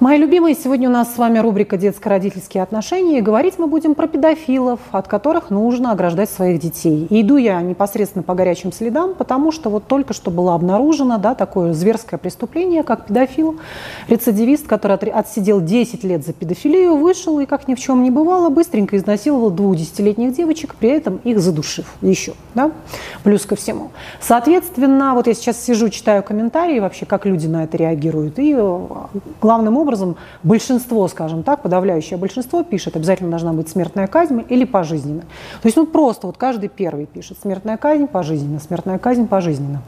Мои любимые, сегодня у нас с вами рубрика «Детско-родительские отношения». И говорить мы будем про педофилов, от которых нужно ограждать своих детей. И иду я непосредственно по горячим следам, потому что вот только что было обнаружено да, такое зверское преступление, как педофил, рецидивист, который отсидел 10 лет за педофилию, вышел и, как ни в чем не бывало, быстренько изнасиловал двух десятилетних девочек, при этом их задушив еще, да, плюс ко всему. Соответственно, вот я сейчас сижу, читаю комментарии вообще, как люди на это реагируют, и э, главным образом образом большинство, скажем так, подавляющее большинство пишет, обязательно должна быть смертная казнь или пожизненно. То есть ну просто вот каждый первый пишет смертная казнь пожизненно, смертная казнь пожизненно.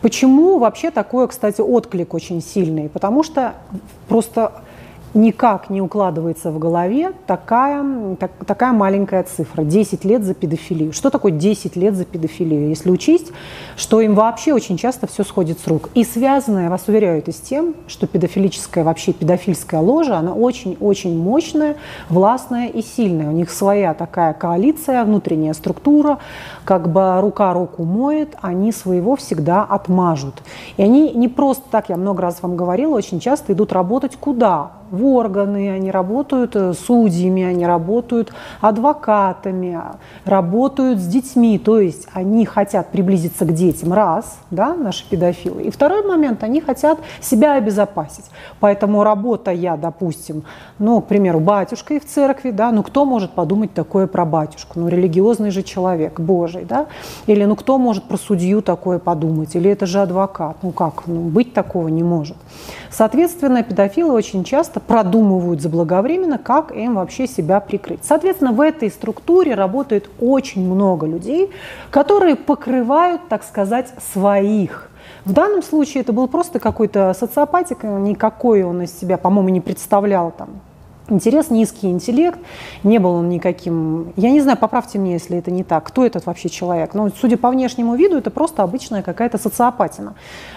Почему вообще такое, кстати, отклик очень сильный? Потому что просто никак не укладывается в голове такая, так, такая маленькая цифра. 10 лет за педофилию. Что такое 10 лет за педофилию? Если учесть, что им вообще очень часто все сходит с рук. И связанное, вас уверяю, это с тем, что педофилическая, вообще педофильская ложа, она очень-очень мощная, властная и сильная. У них своя такая коалиция, внутренняя структура, как бы рука руку моет, они своего всегда отмажут. И они не просто так, я много раз вам говорила, очень часто идут работать куда? В органы, они работают э, судьями, они работают адвокатами, работают с детьми. То есть они хотят приблизиться к детям, раз, да, наши педофилы. И второй момент, они хотят себя обезопасить. Поэтому работа я, допустим, ну, к примеру, батюшкой в церкви, да, ну кто может подумать такое про батюшку? Ну, религиозный же человек, Божий, да? Или ну кто может про судью такое подумать? Или это же адвокат? Ну как? Ну, быть такого не может. Соответственно, педофилы очень часто продумывают заблаговременно, как им вообще себя прикрыть. Соответственно, в этой структуре работает очень много людей, которые покрывают, так сказать, своих. В данном случае это был просто какой-то социопатик, никакой он из себя, по-моему, не представлял там интерес, низкий интеллект, не был он никаким, я не знаю, поправьте мне, если это не так, кто этот вообще человек, но судя по внешнему виду, это просто обычная какая-то социопатина,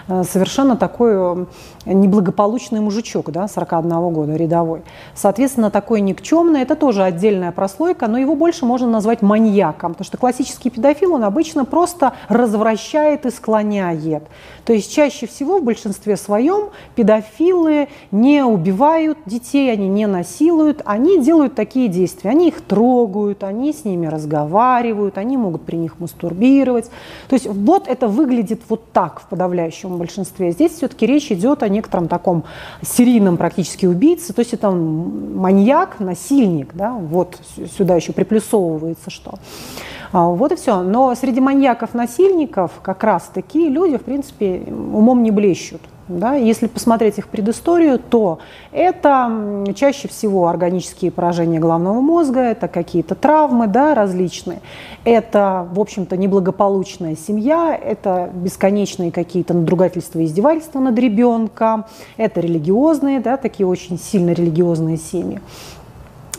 э, совершенно такой э, неблагополучный мужичок, да, 41 года, рядовой. Соответственно, такой никчемный, это тоже отдельная прослойка, но его больше можно назвать маньяком, потому что классический педофил, он обычно просто развращает и склоняет. То есть чаще всего в большинстве своем педофилы не убивают детей, они не насилуют, насилуют, они делают такие действия. Они их трогают, они с ними разговаривают, они могут при них мастурбировать. То есть вот это выглядит вот так в подавляющем большинстве. Здесь все-таки речь идет о некотором таком серийном практически убийце, то есть это маньяк, насильник, да, вот сюда еще приплюсовывается что. А, вот и все. Но среди маньяков-насильников как раз такие люди, в принципе, умом не блещут. Да? Если посмотреть их предысторию, то это чаще всего органические поражения головного мозга, это какие-то травмы да, различные, это, в общем-то, неблагополучная семья, это бесконечные какие-то надругательства и издевательства над ребенком, это религиозные, да, такие очень сильно религиозные семьи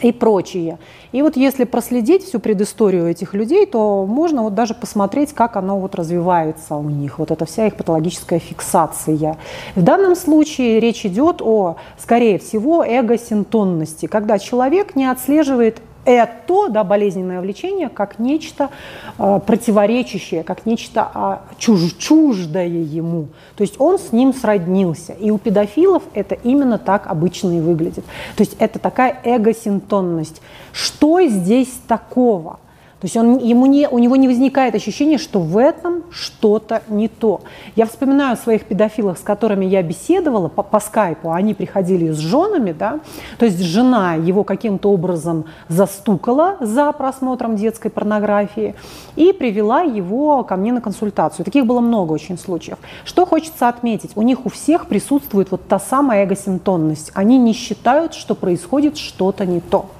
и прочие. И вот если проследить всю предысторию этих людей, то можно вот даже посмотреть, как оно вот развивается у них, вот эта вся их патологическая фиксация. В данном случае речь идет о, скорее всего, эгосинтонности, когда человек не отслеживает это, да, болезненное влечение, как нечто э, противоречащее, как нечто э, чуж, чуждое ему. То есть он с ним сроднился. И у педофилов это именно так обычно и выглядит. То есть это такая эгосинтонность. Что здесь такого? То есть он, ему не, у него не возникает ощущения, что в этом что-то не то. Я вспоминаю своих педофилов, с которыми я беседовала по, по скайпу, они приходили с женами, да, то есть жена его каким-то образом застукала за просмотром детской порнографии и привела его ко мне на консультацию. Таких было много очень случаев. Что хочется отметить, у них у всех присутствует вот та самая эгосинтонность. Они не считают, что происходит что-то не то.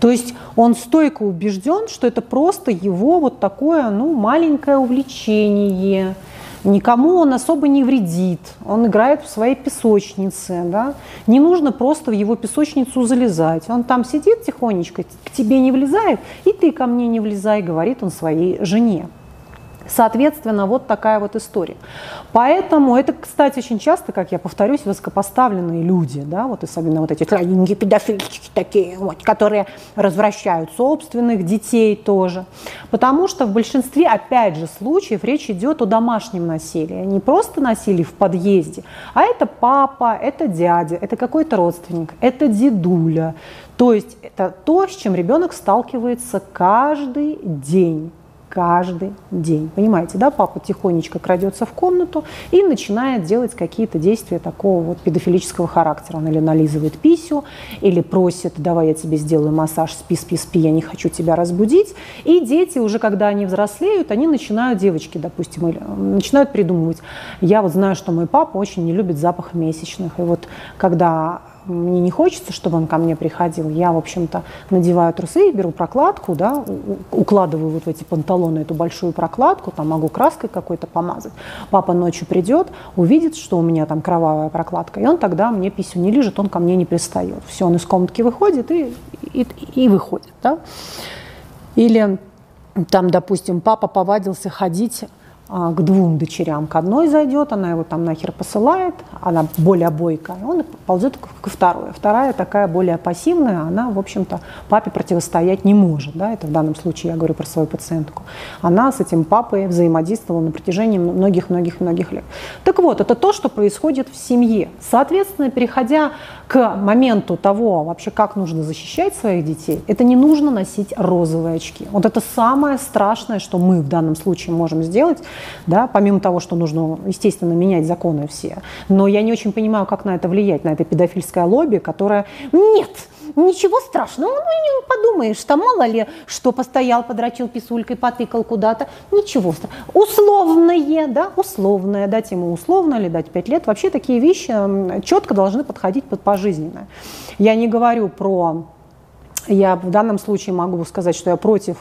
То есть он стойко убежден, что это просто его вот такое ну, маленькое увлечение. Никому он особо не вредит. Он играет в своей песочнице. Да? Не нужно просто в его песочницу залезать. Он там сидит тихонечко, к тебе не влезает, и ты ко мне не влезай, говорит он своей жене. Соответственно, вот такая вот история. Поэтому это, кстати, очень часто, как я повторюсь, высокопоставленные люди, да, вот особенно вот эти сладенькие педофильчики такие, вот, которые развращают собственных детей тоже. Потому что в большинстве, опять же, случаев речь идет о домашнем насилии. Не просто насилии в подъезде, а это папа, это дядя, это какой-то родственник, это дедуля. То есть это то, с чем ребенок сталкивается каждый день каждый день. Понимаете, да, папа тихонечко крадется в комнату и начинает делать какие-то действия такого вот педофилического характера. Он или нализывает писю, или просит, давай я тебе сделаю массаж, спи, спи, спи, я не хочу тебя разбудить. И дети уже, когда они взрослеют, они начинают, девочки, допустим, или, начинают придумывать. Я вот знаю, что мой папа очень не любит запах месячных. И вот когда мне не хочется, чтобы он ко мне приходил. Я, в общем-то, надеваю трусы, беру прокладку, да, укладываю вот в эти панталоны эту большую прокладку, там могу краской какой-то помазать. Папа ночью придет, увидит, что у меня там кровавая прокладка, и он тогда мне писю не лежит, он ко мне не пристает. Все, он из комнатки выходит и, и, и выходит. Да? Или там, допустим, папа повадился ходить к двум дочерям. К одной зайдет, она его там нахер посылает, она более бойкая, он ползет ко второй. Вторая такая более пассивная, она, в общем-то, папе противостоять не может. Да? Это в данном случае я говорю про свою пациентку. Она с этим папой взаимодействовала на протяжении многих-многих-многих лет. Так вот, это то, что происходит в семье. Соответственно, переходя к моменту того, вообще как нужно защищать своих детей, это не нужно носить розовые очки. Вот это самое страшное, что мы в данном случае можем сделать, да, помимо того, что нужно, естественно, менять законы все. Но я не очень понимаю, как на это влиять, на это педофильское лобби, которое «нет, ничего страшного, ну не подумаешь, там мало ли, что постоял, подрочил писулькой, потыкал куда-то, ничего страшного. Условное, да, условное, дать ему условно или дать 5 лет, вообще такие вещи четко должны подходить под пожизненно. Я не говорю про, я в данном случае могу сказать, что я против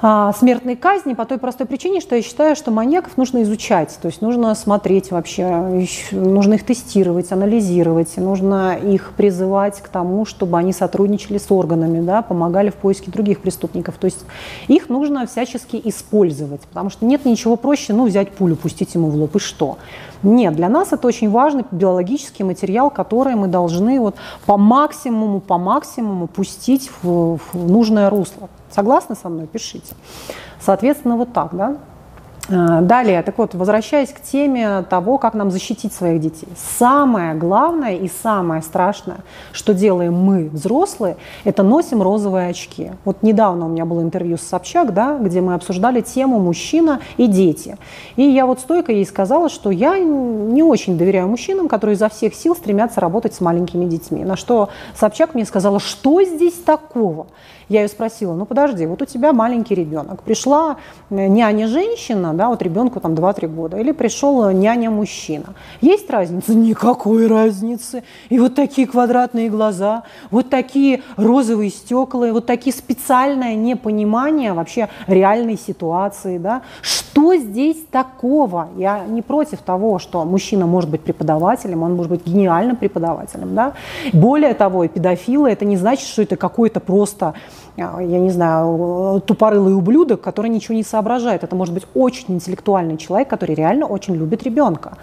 смертной казни по той простой причине, что я считаю, что маньяков нужно изучать, то есть нужно смотреть вообще, нужно их тестировать, анализировать, нужно их призывать к тому, чтобы они сотрудничали с органами, да, помогали в поиске других преступников. То есть их нужно всячески использовать, потому что нет ничего проще, ну, взять пулю, пустить ему в лоб, и что? Нет, для нас это очень важный биологический материал, который мы должны вот по максимуму, по максимуму пустить в, в нужное русло. Согласны со мной? Пишите. Соответственно, вот так, да? А, далее, так вот, возвращаясь к теме того, как нам защитить своих детей. Самое главное и самое страшное, что делаем мы, взрослые, это носим розовые очки. Вот недавно у меня было интервью с Собчак, да, где мы обсуждали тему мужчина и дети. И я вот стойко ей сказала, что я не очень доверяю мужчинам, которые изо всех сил стремятся работать с маленькими детьми. На что Собчак мне сказала, что здесь такого? Я ее спросила, ну подожди, вот у тебя маленький ребенок, пришла э, няня-женщина, да, вот ребенку там 2-3 года, или пришел няня-мужчина. Есть разница? Никакой разницы. И вот такие квадратные глаза, вот такие розовые стекла, вот такие специальное непонимание вообще реальной ситуации, да. Что здесь такого? Я не против того, что мужчина может быть преподавателем, он может быть гениальным преподавателем, да. Более того, педофилы, это не значит, что это какой-то просто а, я не знаю, тупорылый ублюдок, который ничего не соображает. Это может быть очень интеллектуальный человек, который реально очень любит ребенка.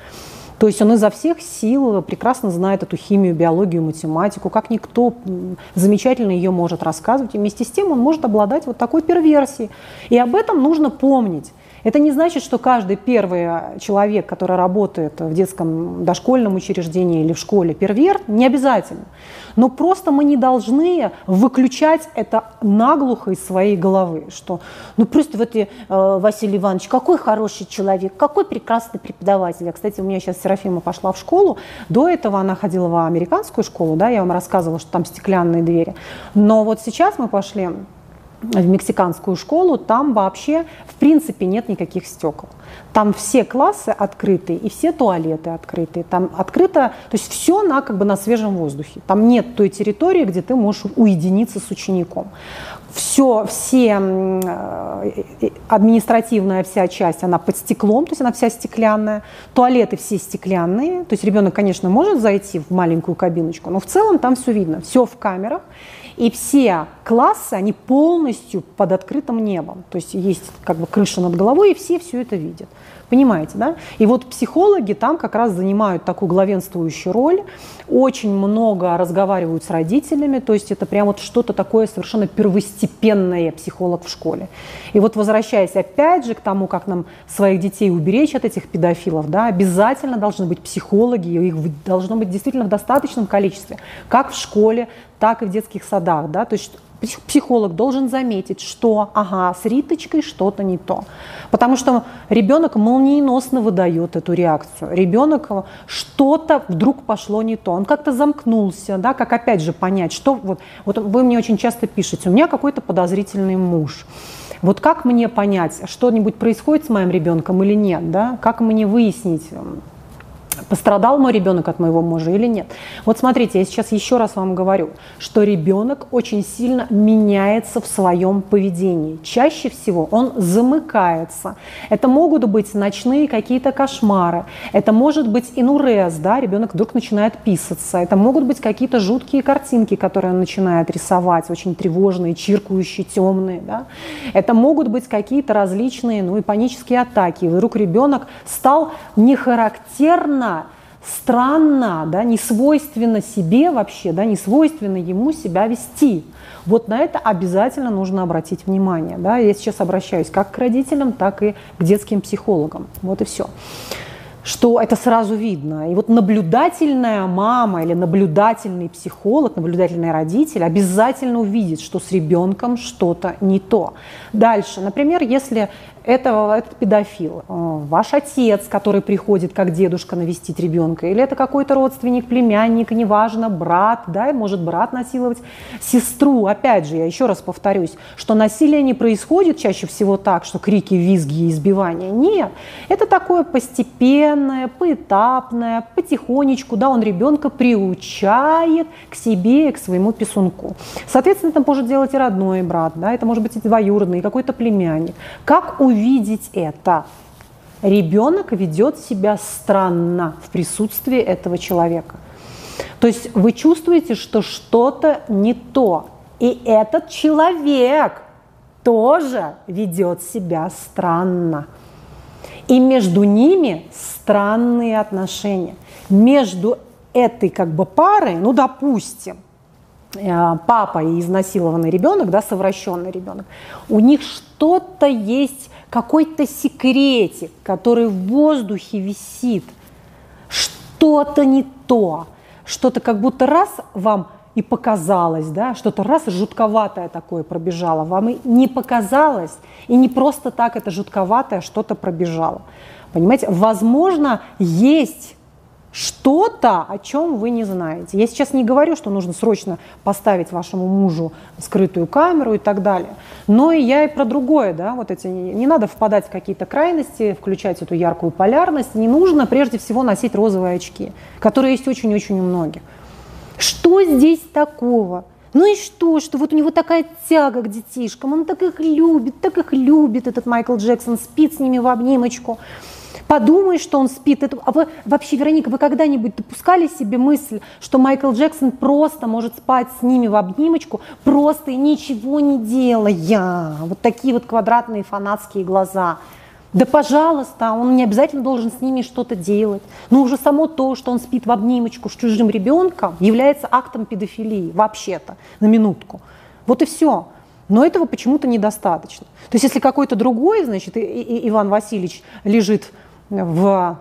То есть он изо всех сил прекрасно знает эту химию, биологию, математику, как никто замечательно ее может рассказывать. И вместе с тем он может обладать вот такой перверсией. И об этом нужно помнить. Это не значит, что каждый первый человек, который работает в детском дошкольном учреждении или в школе, первер, не обязательно. Но просто мы не должны выключать это наглухо из своей головы, что ну просто вот и, э, Василий Иванович, какой хороший человек, какой прекрасный преподаватель. А, кстати, у меня сейчас Серафима пошла в школу, до этого она ходила в американскую школу, да, я вам рассказывала, что там стеклянные двери. Но вот сейчас мы пошли в мексиканскую школу, там вообще в принципе нет никаких стекол. Там все классы открыты и все туалеты открыты. Там открыто, то есть все на, как бы, на свежем воздухе. Там нет той территории, где ты можешь уединиться с учеником. Все, все э, административная вся часть, она под стеклом, то есть она вся стеклянная, туалеты все стеклянные, то есть ребенок, конечно, может зайти в маленькую кабиночку, но в целом там все видно, все в камерах, и все классы, они полностью под открытым небом, то есть есть как бы крыша над головой, и все все это видят. Понимаете, да? И вот психологи там как раз занимают такую главенствующую роль, очень много разговаривают с родителями, то есть это прям вот что-то такое совершенно первостепенное психолог в школе. И вот возвращаясь опять же к тому, как нам своих детей уберечь от этих педофилов, да, обязательно должны быть психологи, их должно быть действительно в достаточном количестве, как в школе, так и в детских садах, да, то есть психолог должен заметить, что, ага, с Риточкой что-то не то. Потому что ребенок молниеносно выдает эту реакцию. Ребенок что-то вдруг пошло не то. Он как-то замкнулся, да, как опять же понять, что вот, вот вы мне очень часто пишете, у меня какой-то подозрительный муж. Вот как мне понять, что-нибудь происходит с моим ребенком или нет, да? Как мне выяснить, пострадал мой ребенок от моего мужа или нет. Вот смотрите, я сейчас еще раз вам говорю, что ребенок очень сильно меняется в своем поведении. Чаще всего он замыкается. Это могут быть ночные какие-то кошмары, это может быть инурез, да, ребенок вдруг начинает писаться, это могут быть какие-то жуткие картинки, которые он начинает рисовать, очень тревожные, чиркающие, темные, да. Это могут быть какие-то различные, ну и панические атаки. И вдруг ребенок стал нехарактерно странно, да, не свойственно себе вообще, да, не свойственно ему себя вести. Вот на это обязательно нужно обратить внимание. Да. Я сейчас обращаюсь как к родителям, так и к детским психологам. Вот и все что это сразу видно. И вот наблюдательная мама или наблюдательный психолог, наблюдательный родитель обязательно увидит, что с ребенком что-то не то. Дальше, например, если это, это педофил, э, ваш отец, который приходит как дедушка навестить ребенка, или это какой-то родственник, племянник, неважно, брат, да, и может брат насиловать сестру. Опять же, я еще раз повторюсь, что насилие не происходит чаще всего так, что крики, визги и избивания. Нет, это такое постепенное, поэтапное, потихонечку, да, он ребенка приучает к себе и к своему писунку. Соответственно, это может делать и родной брат, да, это может быть и двоюродный, и какой-то племянник. Как увидеть увидеть это. Ребенок ведет себя странно в присутствии этого человека. То есть вы чувствуете, что что-то не то. И этот человек тоже ведет себя странно. И между ними странные отношения. Между этой как бы парой, ну допустим, э, папа и изнасилованный ребенок, да, совращенный ребенок, у них что-то есть какой-то секретик, который в воздухе висит, что-то не то, что-то как будто раз вам и показалось, да, что-то раз жутковатое такое пробежало, вам и не показалось, и не просто так это жутковатое что-то пробежало. Понимаете, возможно, есть что-то, о чем вы не знаете. Я сейчас не говорю, что нужно срочно поставить вашему мужу скрытую камеру и так далее. Но и я и про другое, да, вот эти, не надо впадать в какие-то крайности, включать эту яркую полярность. Не нужно прежде всего носить розовые очки, которые есть очень-очень у многих. Что здесь такого? Ну и что, что вот у него такая тяга к детишкам, он так их любит, так их любит, этот Майкл Джексон, спит с ними в обнимочку подумай, что он спит. Это, а вы, вообще, Вероника, вы когда-нибудь допускали себе мысль, что Майкл Джексон просто может спать с ними в обнимочку, просто и ничего не делая? Вот такие вот квадратные фанатские глаза. Да, пожалуйста, он не обязательно должен с ними что-то делать. Но уже само то, что он спит в обнимочку с чужим ребенком, является актом педофилии, вообще-то, на минутку. Вот и все. Но этого почему-то недостаточно. То есть если какой-то другой, значит, Иван Васильевич лежит в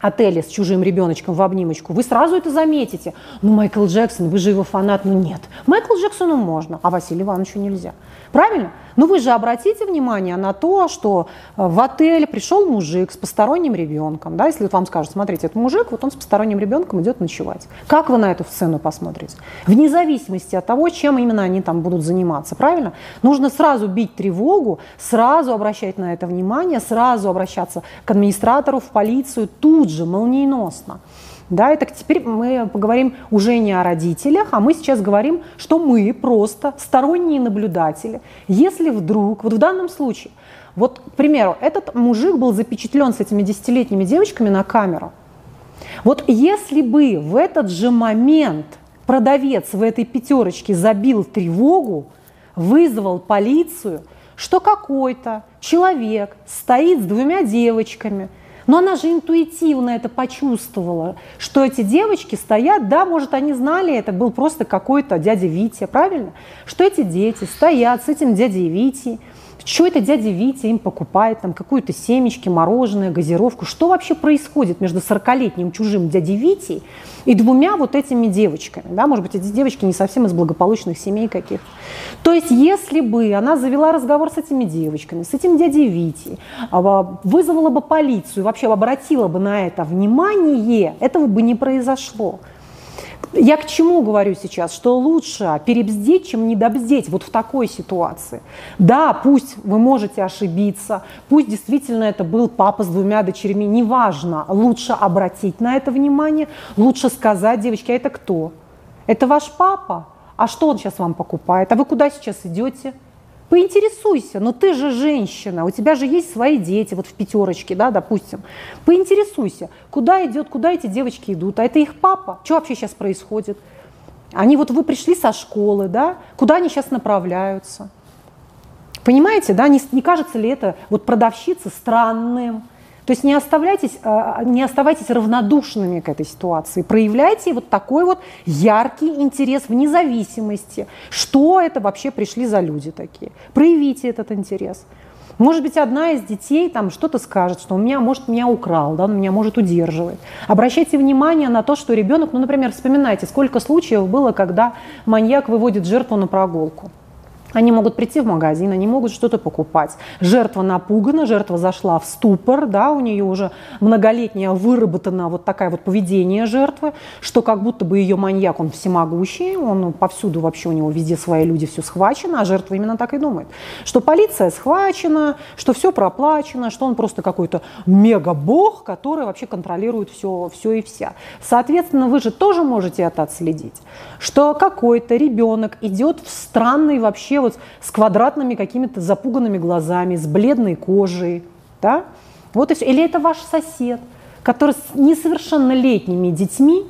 отеле с чужим ребеночком в обнимочку, вы сразу это заметите. Ну, Майкл Джексон, вы же его фанат. Ну, нет. Майкл Джексону можно, а Василию Ивановичу нельзя. Правильно? Но вы же обратите внимание на то, что э, в отель пришел мужик с посторонним ребенком. Да, если вам скажут, смотрите, это мужик, вот он с посторонним ребенком идет ночевать. Как вы на эту сцену посмотрите? Вне зависимости от того, чем именно они там будут заниматься. Правильно? Нужно сразу бить тревогу, сразу обращать на это внимание, сразу обращаться к администратору, в полицию, тут же, молниеносно. Да, это теперь мы поговорим уже не о родителях, а мы сейчас говорим, что мы просто сторонние наблюдатели. Если вдруг, вот в данном случае, вот, к примеру, этот мужик был запечатлен с этими десятилетними девочками на камеру. Вот если бы в этот же момент продавец в этой пятерочке забил тревогу, вызвал полицию, что какой-то человек стоит с двумя девочками – но она же интуитивно это почувствовала, что эти девочки стоят, да, может, они знали, это был просто какой-то дядя Витя, правильно? Что эти дети стоят с этим дядей Витей, что это дядя Витя им покупает, там какую-то семечки, мороженое, газировку. Что вообще происходит между 40-летним чужим дядей Витей и двумя вот этими девочками? Да? Может быть, эти девочки не совсем из благополучных семей каких То есть, если бы она завела разговор с этими девочками, с этим дядей Витей, а, вызвала бы полицию, вообще обратила бы на это внимание, этого бы не произошло. Я к чему говорю сейчас? Что лучше перебздеть, чем недобздеть вот в такой ситуации. Да, пусть вы можете ошибиться, пусть действительно это был папа с двумя дочерьми, неважно. Лучше обратить на это внимание, лучше сказать, девочки, а это кто? Это ваш папа? А что он сейчас вам покупает? А вы куда сейчас идете? Поинтересуйся, но ты же женщина, у тебя же есть свои дети, вот в пятерочке, да, допустим. Поинтересуйся, куда идет, куда эти девочки идут, а это их папа, что вообще сейчас происходит? Они вот вы пришли со школы, да, куда они сейчас направляются? Понимаете, да, не, не кажется ли это вот продавщице странным? То есть не, оставляйтесь, а, не оставайтесь равнодушными к этой ситуации. Проявляйте вот такой вот яркий интерес вне зависимости, что это вообще пришли за люди такие. Проявите этот интерес. Может быть, одна из детей там что-то скажет, что он меня, может, меня украл, да, он меня может удерживать. Обращайте внимание на то, что ребенок, ну, например, вспоминайте, сколько случаев было, когда маньяк выводит жертву на прогулку. Они могут прийти в магазин, они могут что-то покупать. Жертва напугана, жертва зашла в ступор, да, у нее уже многолетняя выработана вот такая вот поведение жертвы, что как будто бы ее маньяк, он всемогущий, он повсюду вообще у него везде свои люди, все схвачено, а жертва именно так и думает, что полиция схвачена, что все проплачено, что он просто какой-то мега-бог, который вообще контролирует все, все и вся. Соответственно, вы же тоже можете это отследить, что какой-то ребенок идет в странный вообще вот с квадратными какими-то запуганными глазами, с бледной кожей, да? Вот и все. Или это ваш сосед, который с несовершеннолетними детьми,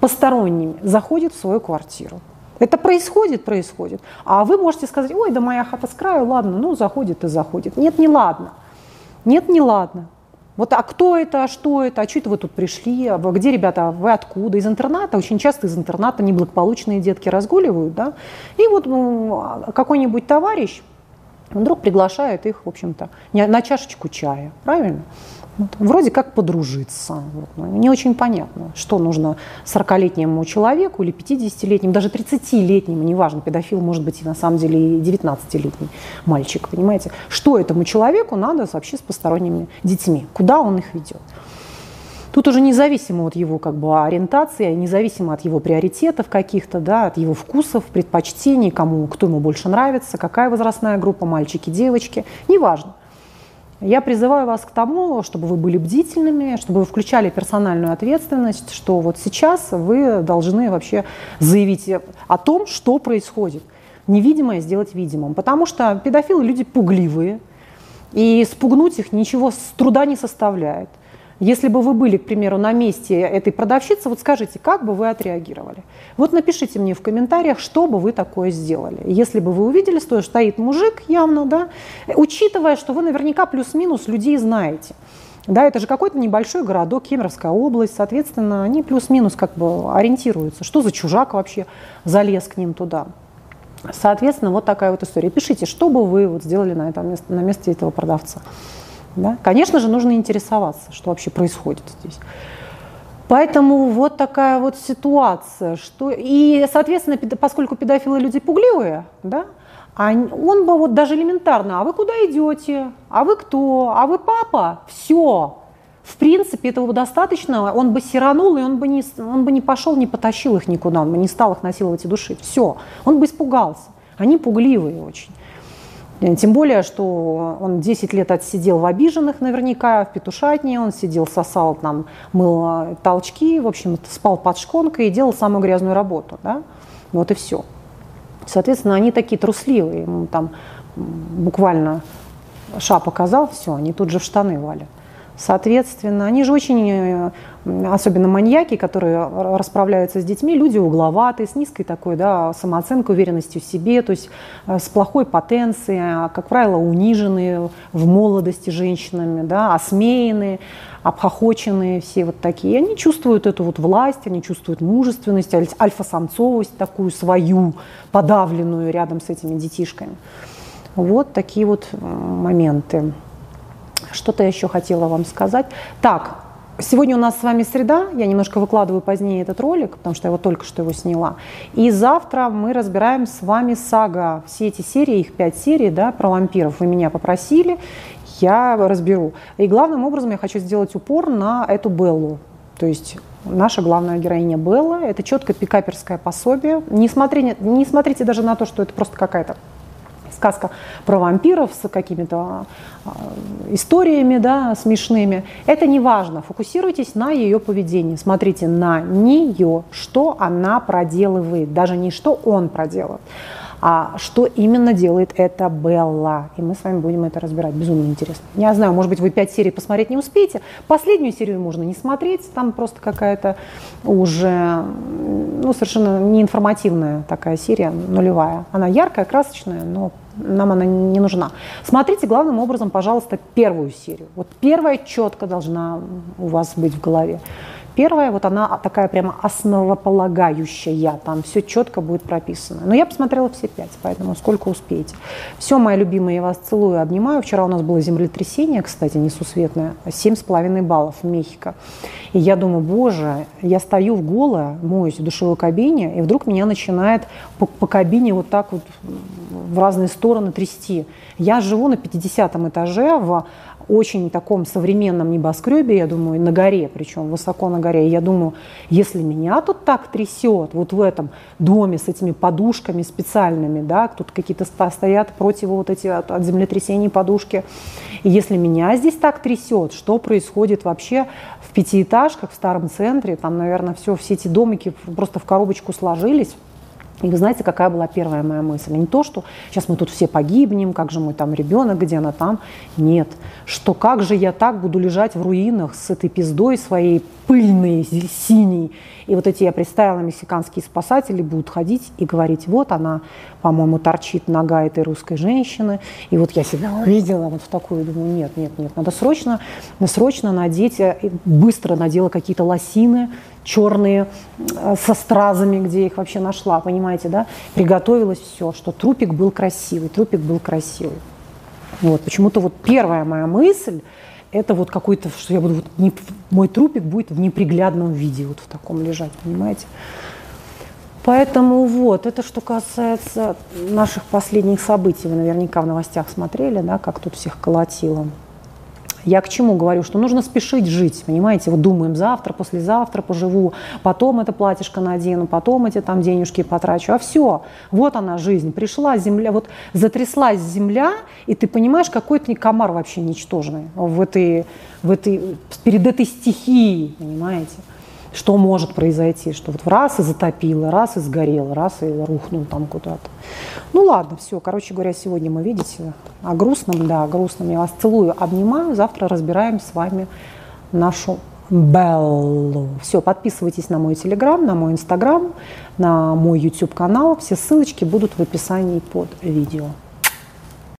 посторонними, заходит в свою квартиру. Это происходит, происходит. А вы можете сказать, ой, да моя хата с краю, ладно, ну заходит и заходит. Нет, не ладно. Нет, не ладно. Вот, а кто это, а что это, а что это вы тут пришли, а где ребята, а вы откуда? Из интерната, очень часто из интерната неблагополучные детки разгуливают, да, и вот ну, какой-нибудь товарищ вдруг приглашает их, в общем-то, на чашечку чая, правильно? Вроде как подружиться. Не очень понятно, что нужно 40-летнему человеку или 50-летнему, даже 30-летнему, неважно, педофил может быть и на самом деле и 19-летний мальчик, понимаете? Что этому человеку надо вообще с посторонними детьми? Куда он их ведет? Тут уже независимо от его как бы, ориентации, независимо от его приоритетов каких-то, да, от его вкусов, предпочтений, кому, кто ему больше нравится, какая возрастная группа, мальчики, девочки, неважно. Я призываю вас к тому, чтобы вы были бдительными, чтобы вы включали персональную ответственность, что вот сейчас вы должны вообще заявить о том, что происходит. Невидимое сделать видимым. Потому что педофилы люди пугливые, и спугнуть их ничего с труда не составляет. Если бы вы были, к примеру, на месте этой продавщицы, вот скажите, как бы вы отреагировали? Вот напишите мне в комментариях, что бы вы такое сделали. Если бы вы увидели, что стоит мужик явно, да, учитывая, что вы наверняка плюс-минус людей знаете. Да, это же какой-то небольшой городок, Кемеровская область, соответственно, они плюс-минус как бы ориентируются. Что за чужак вообще залез к ним туда? Соответственно, вот такая вот история. Пишите, что бы вы вот сделали на, этом на месте этого продавца. Да? Конечно же, нужно интересоваться, что вообще происходит здесь. Поэтому вот такая вот ситуация. Что... И, соответственно, поскольку педофилы люди пугливые, да, он бы вот даже элементарно, а вы куда идете? А вы кто? А вы папа? Все. В принципе, этого достаточно. Он бы сиранул, и он бы, не, он бы не пошел, не потащил их никуда, он бы не стал их насиловать и душить. Все. Он бы испугался. Они пугливые очень. Тем более, что он 10 лет отсидел в обиженных наверняка, в петушатне, он сидел, сосал там, мыл толчки, в общем, спал под шконкой и делал самую грязную работу. Да? Вот и все. Соответственно, они такие трусливые, ему там буквально ша показал, все, они тут же в штаны валят. Соответственно, они же очень, э, особенно маньяки, которые расправляются с детьми, люди угловатые, с низкой такой да, самооценкой, уверенностью в себе, то есть э, с плохой потенцией, а, как правило, униженные в молодости женщинами, да, осмеянные, обхохоченные все вот такие. И они чувствуют эту вот власть, они чувствуют мужественность, альфа-самцовость такую свою, подавленную рядом с этими детишками. Вот такие вот э, моменты. Что-то еще хотела вам сказать. Так, Сегодня у нас с вами среда, я немножко выкладываю позднее этот ролик, потому что я вот только что его сняла. И завтра мы разбираем с вами сага, все эти серии, их пять серий, да, про вампиров. Вы меня попросили, я разберу. И главным образом я хочу сделать упор на эту Беллу. То есть наша главная героиня Белла, это четко пикаперское пособие. Не, смотри, не смотрите даже на то, что это просто какая-то сказка про вампиров с какими-то а, историями да, смешными. Это не важно. Фокусируйтесь на ее поведении. Смотрите на нее, что она проделывает. Даже не что он проделывает, а что именно делает эта Белла. И мы с вами будем это разбирать. Безумно интересно. Я знаю, может быть, вы пять серий посмотреть не успеете. Последнюю серию можно не смотреть. Там просто какая-то уже ну, совершенно неинформативная такая серия, нулевая. Она яркая, красочная, но нам она не нужна. Смотрите главным образом, пожалуйста, первую серию. Вот первая четко должна у вас быть в голове. Первая, вот она такая прямо основополагающая, там все четко будет прописано. Но я посмотрела все пять, поэтому сколько успеете. Все, мои любимые, я вас целую, обнимаю. Вчера у нас было землетрясение, кстати, несусветное, семь с половиной баллов в Мехико. И я думаю, боже, я стою в голое, моюсь в душевой кабине, и вдруг меня начинает по, по кабине вот так вот в разные стороны трясти. Я живу на 50 этаже в очень таком современном небоскребе, я думаю, на горе, причем высоко на горе. И я думаю, если меня тут так трясет, вот в этом доме с этими подушками специальными, да, тут какие-то стоят против вот эти от, от землетрясений подушки, и если меня здесь так трясет, что происходит вообще в пятиэтажках в старом центре, там, наверное, все, все эти домики просто в коробочку сложились, и вы знаете, какая была первая моя мысль? Не то, что сейчас мы тут все погибнем, как же мой там ребенок, где она там. Нет. Что как же я так буду лежать в руинах с этой пиздой своей пыльной, синей. И вот эти, я представила, мексиканские спасатели будут ходить и говорить, вот она, по-моему, торчит нога этой русской женщины. И вот я себя увидела вот в такую, думаю, нет, нет, нет, надо срочно, срочно надеть, э, быстро надела какие-то лосины, черные э, со стразами, где их вообще нашла, понимаете, да? Приготовилась все, что трупик был красивый, трупик был красивый. Вот, почему-то вот первая моя мысль, это вот какой-то, что я буду, вот не, мой трупик будет в неприглядном виде, вот в таком лежать, понимаете? Поэтому вот, это что касается наших последних событий. Вы наверняка в новостях смотрели, да, как тут всех колотило. Я к чему говорю? Что нужно спешить жить, понимаете? Вот думаем, завтра, послезавтра поживу, потом это платьишко надену, потом эти там денежки потрачу. А все, вот она жизнь. Пришла земля, вот затряслась земля, и ты понимаешь, какой ты комар вообще ничтожный в этой, в этой, перед этой стихией, понимаете? Что может произойти, что вот раз и затопило, раз и сгорело, раз и рухнул там куда-то. Ну ладно, все, короче говоря, сегодня мы, видите, о грустном, да, о грустном. Я вас целую, обнимаю, завтра разбираем с вами нашу Беллу. Все, подписывайтесь на мой телеграм, на мой инстаграм, на мой YouTube канал. Все ссылочки будут в описании под видео.